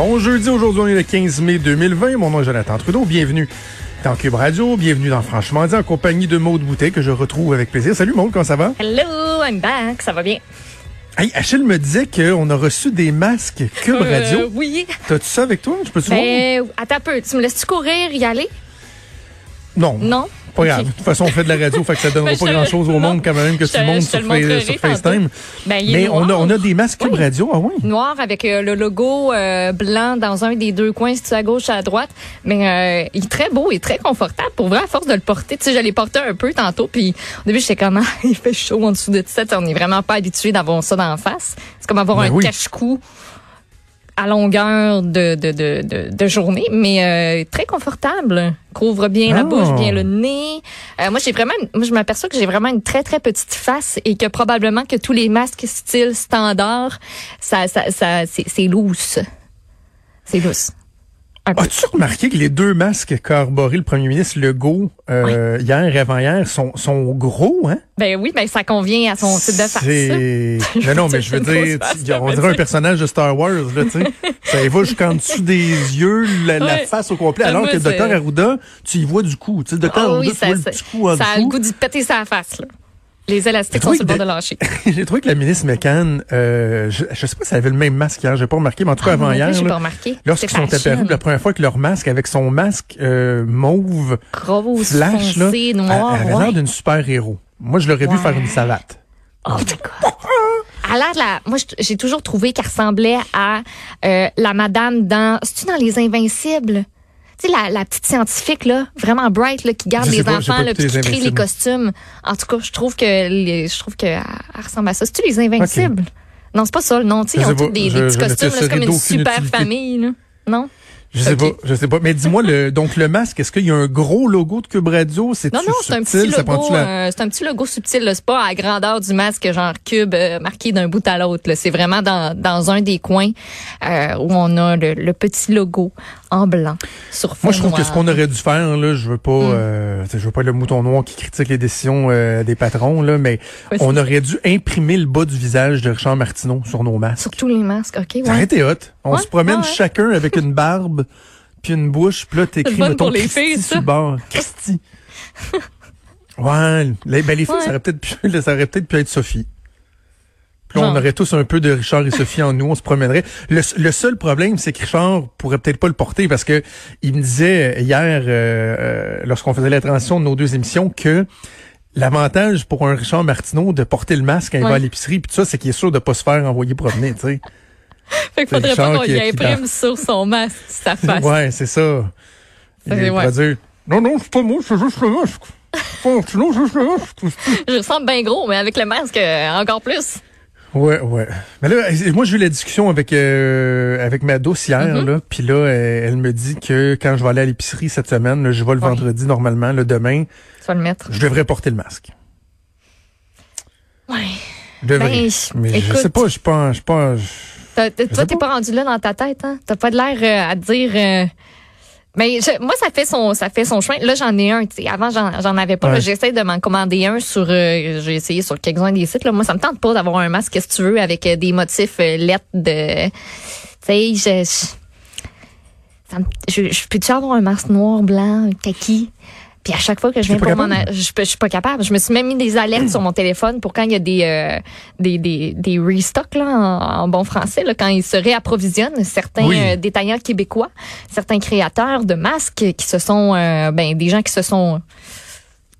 Bon jeudi, aujourd'hui on est le 15 mai 2020. Mon nom est Jonathan Trudeau. Bienvenue dans Cube Radio. Bienvenue dans Franchement dit en compagnie de Maude Boutet que je retrouve avec plaisir. Salut Maude, comment ça va? Hello, I'm back. Ça va bien? Hey, Achille me disait qu'on a reçu des masques Cube Euh, Radio. oui. T'as-tu ça avec toi? Je peux te voir? Ben, attends un peu. Tu me laisses-tu courir, y aller? Non. Non? Pas grave. De toute façon, on fait de la radio, fait que ça donnera Ben, pas grand-chose au monde quand même que tout le monde sur, le sur. FaceTime. Ben, il est Mais on a, on a des masques Oui. Radio. Ah oui? Noir avec euh, le logo euh, blanc dans un des deux coins, si tu à gauche, à droite? Mais euh, il est très beau et très confortable. Pour vrai, à force de le porter, tu sais, je l'ai porté un peu tantôt. Puis au début, j'étais comme, ah, il fait chaud en dessous de ça. On n'est vraiment pas habitué d'avoir ça d'en face. C'est comme avoir Ben un oui. cache-cou à longueur de, de, de, de, de journée, mais euh, très confortable. Couvre bien la Ah. bouche, bien le nez. Euh, moi, j'ai vraiment, moi, je m'aperçois que j'ai vraiment une très très petite face et que probablement que tous les masques style standard, ça, ça, ça, c'est, c'est loose. C'est loose. As-tu remarqué que les deux masques qu'a arboré le premier ministre Legault euh, hier et avant-hier sont, sont gros, hein? Ben oui, ben ça convient à son type de face. Non, non, mais je veux dire, on dirait un personnage de Star Wars, là, tu sais. Ça va jusqu'en dessous des yeux, la, la face au complet, alors que le docteur Arruda, tu y vois du coup. Tu sais, le docteur Ah Arruda, oui, tu ça, vois le ça, petit coup en ça a le goût d'y péter sa face, là. Les élastiques sont sur le bord de lâcher. J'ai trouvé que la ministre McCann, euh, je, je sais pas si elle avait le même masque hier, j'ai pas remarqué, mais en tout cas Ah, avant hier, là, pas remarqué. lorsqu'ils sont apparus la première fois avec leur masque, avec son masque euh, mauve, Grosse, flash, là, foncée, elle, elle avait ouais. l'air d'une super-héros. Moi, je l'aurais vu faire une salade. Oh my God. Elle a la- moi, j'ai toujours trouvé qu'elle ressemblait à euh, la madame dans. C'est-tu dans Les Invincibles? Tu sais, la, la petite scientifique, là, vraiment bright, là, qui garde les pas, enfants, là, puis qui crée les costumes. En tout cas, je trouve que les, je trouve que elle ressemble à ça. C'est-tu Les Invincibles? Non, c'est pas ça, sais, Je ils ont tous des, petits je costumes, là, c'est comme une super utilité. famille, là. Non? Je sais pas, je sais pas. Mais dis-moi, le, donc le masque, est-ce qu'il y a un gros logo de Cube Radio? C'est Non, non, c'est un petit logo, euh, c'est un petit logo subtil. C'est pas à la grandeur du masque, genre cube euh, marqué d'un bout à l'autre. C'est vraiment dans, dans un des coins euh, où on a le, le petit logo en blanc sur fond Moi, je trouve que ce qu'on aurait dû faire, là, je veux pas, Mm. euh, je veux pas le mouton noir qui critique les décisions euh, des patrons, là, mais on aurait dû imprimer le bas du visage de Richard Martineau sur nos masques. Sur tous les masques, OK, Ça aurait ouais. été hot. On Ouais, se promène ouais. chacun avec une barbe puis une bouche, puis là, t'écris, mettons, les Christy filles, sur ça. le bord. Christy. ouais, les, ben, les filles, ça aurait peut-être pu, ça aurait peut-être pu être Sophie. Puis on aurait tous un peu de Richard et Sophie en nous, on se promènerait. Le, le seul problème, c'est que Richard pourrait peut-être pas le porter parce que il me disait hier, euh, euh, lorsqu'on faisait la transition de nos deux émissions, que l'avantage pour un Richard Martineau de porter le masque quand il va à l'épicerie, puis tout ça, c'est qu'il est sûr de pas se faire envoyer promener, tu sais. Fait qu'il faudrait Richard pas qu'on y imprime sur son masque sa face. Ouais, c'est ça. Il ouais. dire, non, non, c'est pas moi, c'est juste le masque. Sinon, c'est juste le masque. Je ressemble bien gros, mais avec le masque, euh, encore plus. Ouais, ouais. Mais là, moi, j'ai eu la discussion avec euh, avec ma douce hier, Mm-hmm. là, puis là, elle, elle me dit que quand je vais aller à l'épicerie cette semaine, là, je vais le Ouais. vendredi normalement, le demain, Tu vas le mettre. je devrais porter le masque. Ouais. Je devrais. Ben, Mais je écoute. sais pas, je pas, je sais toi, t'es pas. pas rendu là dans ta tête, hein? T'as pas de l'air euh, à te dire. euh, Mais je- moi, ça fait son, ça fait son chemin. Là, j'en ai un. tu sais. Avant, j'en, avais pas. Ouais. J'essaie de m'en commander un sur. euh, j'ai essayé sur quelques-uns des sites. Là. Moi, ça me tente pas d'avoir un masque, qu'est-ce que tu veux, avec euh, des motifs euh, lettres de. Tu sais, je. je, ça me- je, je peux-tu avoir un masque noir, blanc, kaki? Puis à chaque fois que je viens pour m'en je, suis pas capable. Je me suis même mis des alertes sur mon téléphone pour quand il y a des euh, des, des, des restocks là, en, en bon français, là, quand ils se réapprovisionnent, certains Oui. euh, détaillants québécois, certains créateurs de masques qui se sont euh, ben des gens qui se sont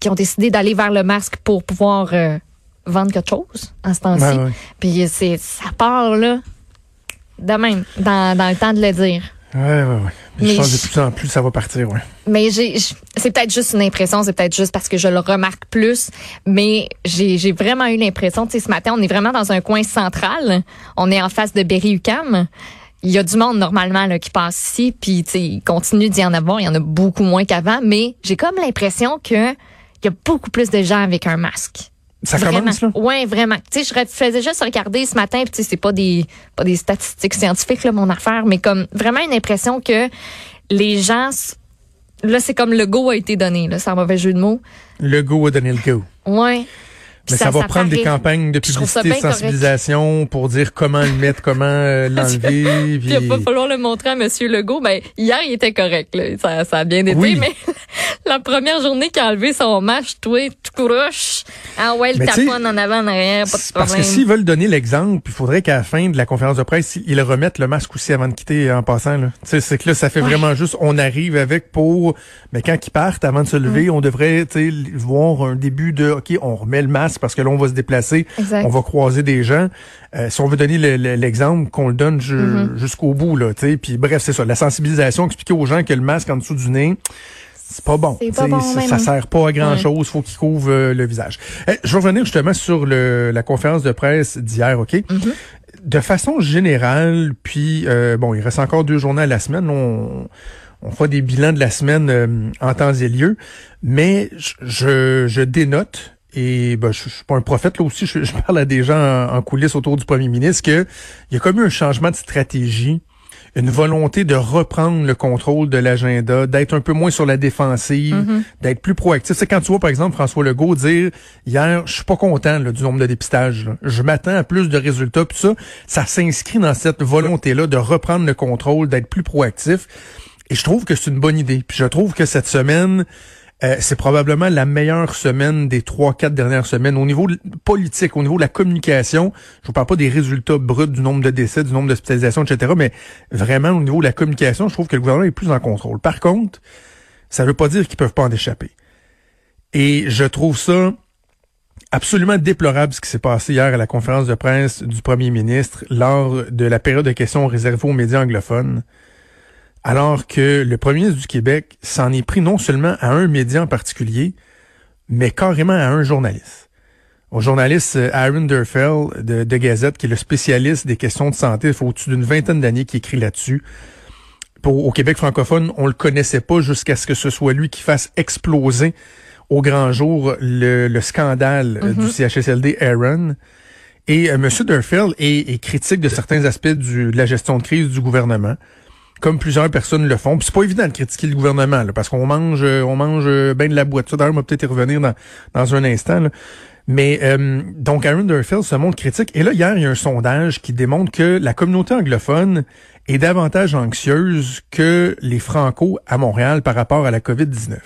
qui ont décidé d'aller vers le masque pour pouvoir euh, vendre quelque chose en ce temps-ci. Ouais. Puis c'est ça part là de même dans, dans le temps de le dire. Ouais, ouais, ouais. Mais je pense que de plus en plus, ça va partir, ouais. Mais j'ai, c'est peut-être juste une impression, c'est peut-être juste parce que je le remarque plus, mais j'ai, j'ai vraiment eu l'impression, tu sais, ce matin, on est vraiment dans un coin central, on est en face de Berry-UQAM. Il y a du monde normalement là, qui passe ici, puis tu sais, il continue d'y en avoir, il y en a beaucoup moins qu'avant, mais j'ai comme l'impression que il y a beaucoup plus de gens avec un masque. Ça Vraiment. commence, là? Ouais, vraiment. Tu sais, je faisais juste regarder ce matin, puis tu sais, c'est pas des pas des statistiques scientifiques là mon affaire, mais comme vraiment une impression que les gens là c'est comme le go a été donné là, c'est un mauvais jeu de mots. Le go a donné le go. Ouais. Mais ça, va prendre des campagnes de publicité, de sensibilisation pour dire comment le mettre, comment euh, l'enlever. puis il va falloir le montrer à Monsieur Legault. Ben, hier, il était correct. Là. Ça, ça a bien été, mais la première journée qu'il a enlevé son match, toi, tout couroche. Ah ouais, le taponne en avant, en arrière, pas de problème. Parce que s'ils veulent donner l'exemple, il faudrait qu'à la fin de la conférence de presse, ils remettent le masque aussi avant de quitter en passant. C'est que là, ça fait vraiment juste, on arrive avec pour... Mais quand ils partent, avant de se lever, on devrait voir un début de, OK, on remet le masque parce que là, on va se déplacer, on va croiser des gens. Euh, si on veut donner l'exemple, qu'on le donne mm-hmm. jusqu'au bout, là, tu sais. Puis bref, c'est ça, la sensibilisation, expliquer aux gens que le masque en dessous du nez, c'est pas bon. ça, sert pas à grand chose. Faut qu'il couvre euh, le visage. Eh, je vais revenir justement sur le, la conférence de presse d'hier, ok? Mm-hmm. De façon générale, puis euh, bon, il reste encore deux journées à la semaine. On, on fait des bilans de la semaine en temps et lieu, mais je, je dénote et ben, je, suis pas un prophète là aussi, je, parle à des gens en, coulisses autour du premier ministre que il y a comme eu un changement de stratégie, une volonté de reprendre le contrôle de l'agenda, d'être un peu moins sur la défensive, mm-hmm. d'être plus proactif. C'est quand tu vois par exemple François Legault dire hier, je suis pas content du nombre de dépistages. Je m'attends à plus de résultats. Puis ça, ça s'inscrit dans cette volonté là de reprendre le contrôle, d'être plus proactif. Et je trouve que c'est une bonne idée. Puis je trouve que cette semaine euh, c'est probablement la meilleure semaine des trois, quatre dernières semaines au niveau politique, au niveau de la communication. Je vous parle pas des résultats bruts du nombre de décès, du nombre d'hospitalisations, etc., mais vraiment au niveau de la communication, je trouve que le gouvernement est plus en contrôle. Par contre, ça veut pas dire qu'ils peuvent pas en échapper. Et je trouve ça absolument déplorable ce qui s'est passé hier à la conférence de presse du premier ministre lors de la période de questions réservée aux médias anglophones alors que le premier ministre du Québec s'en est pris non seulement à un média en particulier, mais carrément à un journaliste. Au journaliste euh, Aaron Durfell de, de, Gazette, qui est le spécialiste des questions de santé, il faut au-dessus d'une vingtaine d'années qui écrit là-dessus. Pour, au Québec francophone, on le connaissait pas jusqu'à ce que ce soit lui qui fasse exploser au grand jour le, scandale euh, du mm-hmm. CHSLD Aaron. Et euh, M. Durfell est, est, critique de certains aspects du, de la gestion de crise du gouvernement comme plusieurs personnes le font. Puis c'est pas évident de critiquer le gouvernement, parce qu'on mange, euh, on mange euh, bien de la boîte. Ça, d'ailleurs, on va peut-être y revenir dans, dans un instant. Mais euh, donc Aaron Durfield se montre critique. Et là, hier, il y a un sondage qui démontre que la communauté anglophone est davantage anxieuse que les Franco à Montréal par rapport à la COVID-19.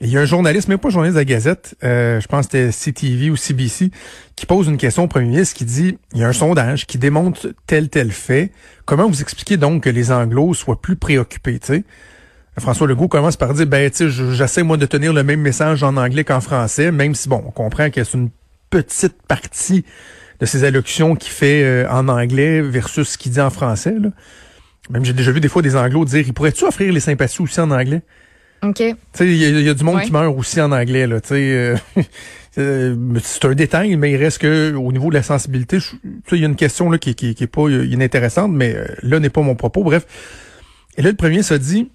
Il y a un journaliste, mais pas journaliste de la Gazette, euh, je pense que c'était CTV ou CBC, qui pose une question au premier ministre qui dit, il y a un sondage qui démontre tel tel fait. Comment vous expliquez donc que les Anglos soient plus préoccupés, tu sais? François Legault commence par dire, ben, tu sais, j'essaie, moi, de tenir le même message en anglais qu'en français, même si, bon, on comprend que c'est une petite partie de ses allocutions qu'il fait euh, en anglais versus ce qu'il dit en français, là. Même j'ai déjà vu des fois des Anglos dire, il pourrait-tu offrir les sympathies aussi en anglais? OK. Tu sais, il y, a du monde qui meurt aussi en anglais, là. Tu sais, euh, euh, c'est un détail, mais il reste que au niveau de la sensibilité, il y a une question là qui, qui, qui est pas inintéressante, mais euh, là n'est pas mon propos. Bref. Et là, le premier se dit,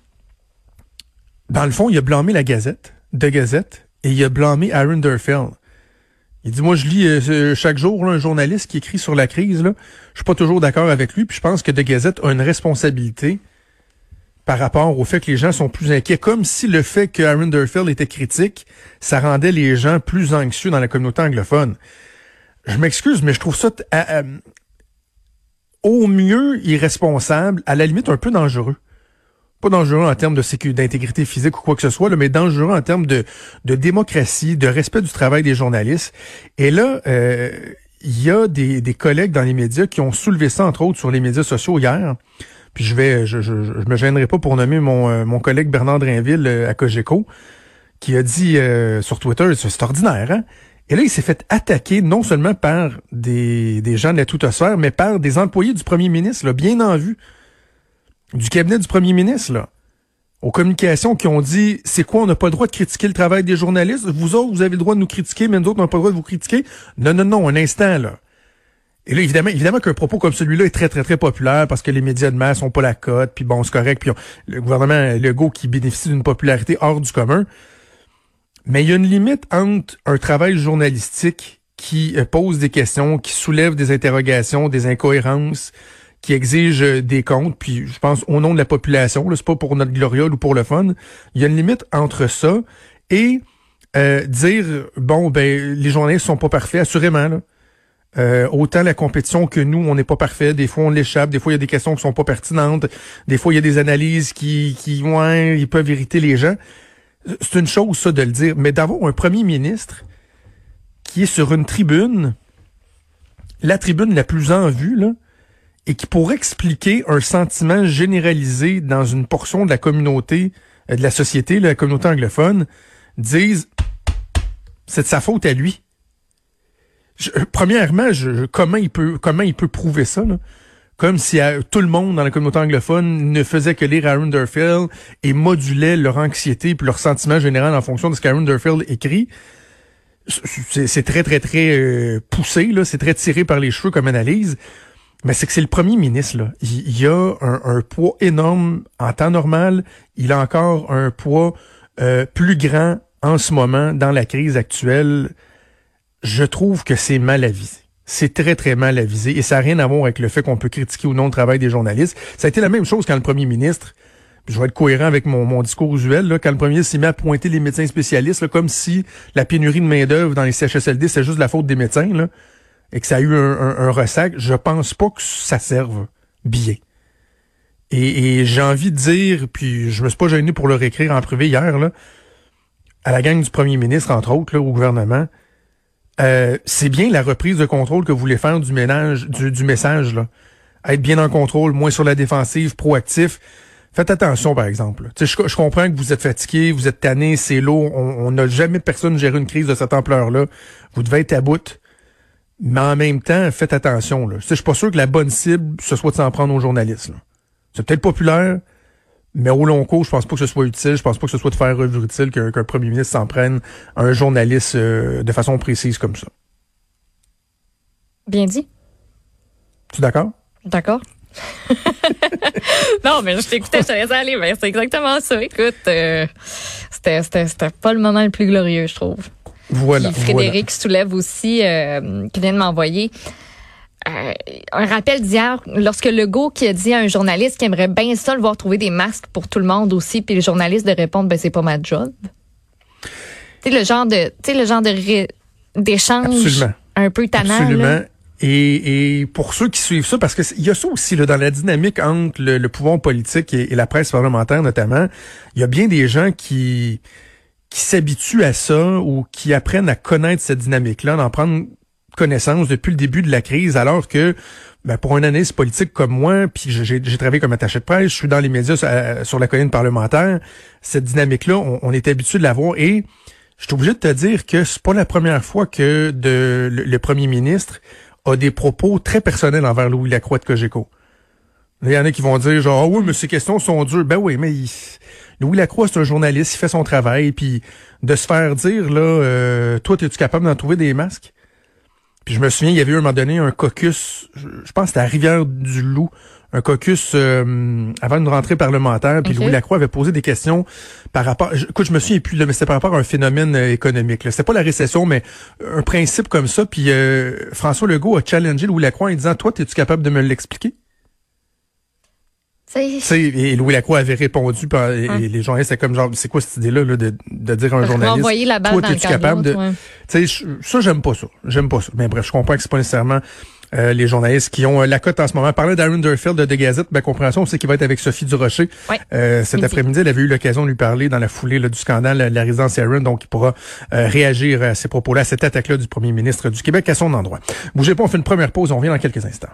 dans le fond, il a blâmé la Gazette, de Gazette, et il a blâmé Aaron Durfell. Il dit, moi, je lis chaque jour un journaliste qui écrit sur la crise. Là. Je suis pas toujours d'accord avec lui, puis je pense que De Gazette a une responsabilité par rapport au fait que les gens sont plus inquiets, comme si le fait que Aaron Durfield était critique, ça rendait les gens plus anxieux dans la communauté anglophone. Je m'excuse, mais je trouve ça au mieux irresponsable, à la limite un peu dangereux. Pas dangereux en termes de sécurité, d'intégrité physique ou quoi que ce soit, mais dangereux en termes de, de démocratie, de respect du travail des journalistes. Et là, euh, il y a des, des collègues dans les médias qui ont soulevé ça, entre autres, sur les médias sociaux hier. Puis je vais, je, je, me gênerai pas pour nommer mon, euh, mon collègue Bernard Drinville euh, à Cogeco, qui a dit euh, sur Twitter, c'est ordinaire, hein? Et là, il s'est fait attaquer non seulement par des, des gens de la toute-sphère, mais par des employés du premier ministre, là, bien en vue, du cabinet du premier ministre, là, aux communications qui ont dit, c'est quoi, on n'a pas le droit de critiquer le travail des journalistes? Vous autres, vous avez le droit de nous critiquer, mais nous autres, on n'a pas le droit de vous critiquer? Non, non, non, un instant, là. Et là, évidemment, évidemment qu'un propos comme celui-là est très, très, très populaire parce que les médias de masse ont pas la cote, puis bon, c'est correct, puis le gouvernement Legault qui bénéficie d'une popularité hors du commun. Mais il y a une limite entre un travail journalistique qui euh, pose des questions, qui soulève des interrogations, des incohérences, qui exige euh, des comptes, puis je pense au nom de la population, c'est pas pour notre gloriole ou pour le fun. Il y a une limite entre ça et Euh, dire, bon, ben, les journalistes sont pas parfaits, assurément, là. Euh, autant la compétition que nous, on n'est pas parfait. Des fois, on l'échappe. Des fois, il y a des questions qui sont pas pertinentes. Des fois, il y a des analyses qui, qui, ouais, ils peuvent irriter les gens. C'est une chose, ça, de le dire. Mais d'avoir un premier ministre qui est sur une tribune, la tribune la plus en vue, là, et qui pourrait expliquer un sentiment généralisé dans une portion de la communauté, euh, de la société, la communauté anglophone, disent c'est de sa faute à lui. Euh, premièrement, comment il peut comment il peut prouver ça? Comme si euh, tout le monde dans la communauté anglophone ne faisait que lire Aaron Durfield et modulait leur anxiété puis leur sentiment général en fonction de ce qu'Aaron Durfield écrit. C'est très très très euh, poussé là, c'est très tiré par les cheveux comme analyse. Mais c'est que c'est le premier ministre. Il, a un, un, poids énorme en temps normal. Il a encore un poids plus grand en ce moment dans la crise actuelle je trouve que c'est mal avisé. C'est très, très mal avisé et ça n'a rien à voir avec le fait qu'on peut critiquer ou non le travail des journalistes. Ça a été la même chose quand le premier ministre, je vais être cohérent avec mon, discours usuel, là, quand le premier ministre s'est mis à pointer les médecins spécialistes, comme si la pénurie de main-d'œuvre dans les CHSLD, c'est juste la faute des médecins, là, et que ça a eu un, ressac, je pense pas que ça serve bien. Et, et j'ai envie de dire, puis je me suis pas gêné pour le réécrire en privé hier, là, à la gang du premier ministre, entre autres, là, au gouvernement, euh, c'est bien la reprise de contrôle que vous voulez faire du ménage, du, message, là. Être bien en contrôle, moins sur la défensive, proactif. Faites attention, par exemple. Je, comprends que vous êtes fatigué, vous êtes tanné, c'est lourd. On n'a jamais personne géré une crise de cette ampleur-là. Vous devez être à bout. Mais en même temps, faites attention. Je suis pas sûr que la bonne cible, ce soit de s'en prendre aux journalistes. C'est peut-être populaire, mais au long cours, je pense pas que ce soit utile. Je pense pas que ce soit de faire revue utile qu'un premier ministre s'en prenne à un journaliste euh, de façon précise comme ça. Bien dit. Tu es d'accord? D'accord. non, mais je t'écoutais, je te laissais aller. Mais c'est exactement ça. Écoute, euh, c'était pas le moment le plus glorieux, je trouve. Voilà. Frédéric soulève aussi, euh, qui vient de m'envoyer. Euh, un rappel d'hier, lorsque Legault qui a dit à un journaliste qui aimerait bien ça le voir trouver des masques pour tout le monde aussi, puis le journaliste de répondre ben c'est pas ma job. Tu le genre de, tu le genre de d'échange un peu tannant. Absolument. Et, et, pour ceux qui suivent ça, parce que il y a ça aussi là, dans la dynamique entre le, pouvoir politique et, la presse parlementaire notamment, il y a bien des gens qui qui s'habituent à ça ou qui apprennent à connaître cette dynamique-là, d'en prendre connaissance depuis le début de la crise, alors que ben, pour un analyste politique comme moi, puis j'ai travaillé comme attaché de presse, je suis dans les médias euh, sur, la colline parlementaire, cette dynamique-là, on, est habitué de l'avoir et je suis obligé de te dire que c'est pas la première fois que de, le, premier ministre a des propos très personnels envers Louis Lacroix de Cogeco. Il y en a qui vont dire genre oh oui mais ces questions sont dures. Ben oui mais Louis Lacroix c'est un journaliste, il fait son travail puis de se faire dire là euh, toi es-tu capable d'en trouver des masques? Puis je me souviens, il y avait eu un moment donné un caucus, je, pense que c'était à Rivière-du-Loup, un caucus euh, avant une rentrée parlementaire. Puis Louis Lacroix avait posé des questions par rapport... écoute, je me souviens plus, là, mais c'était par rapport à un phénomène euh, économique. C'était pas la récession, mais un principe comme ça. Puis euh, François Legault a challengé Louis Lacroix en disant, toi, es-tu capable de me l'expliquer? Et Louis Lacroix avait répondu, et, hein. les journalistes étaient comme genre, c'est quoi cette idée-là de, de dire à un journaliste, la balle toi, es-tu capable de... Ouais. Ça, j'aime pas ça. J'aime pas ça. Mais bref, je comprends que c'est pas nécessairement euh, les journalistes qui ont euh, la cote en ce moment. Parler d'Aaron Durfield de The Gazette, ma compréhension, c'est qu'il va être avec Sophie Durocher. Ouais. Euh, cet après-midi, elle avait eu l'occasion de lui parler dans la foulée du scandale de la résidence Aaron, donc il pourra réagir à ces propos-là, à cette attaque-là du premier ministre du Québec à son endroit. Bougez pas, on fait une première pause, on revient dans quelques instants.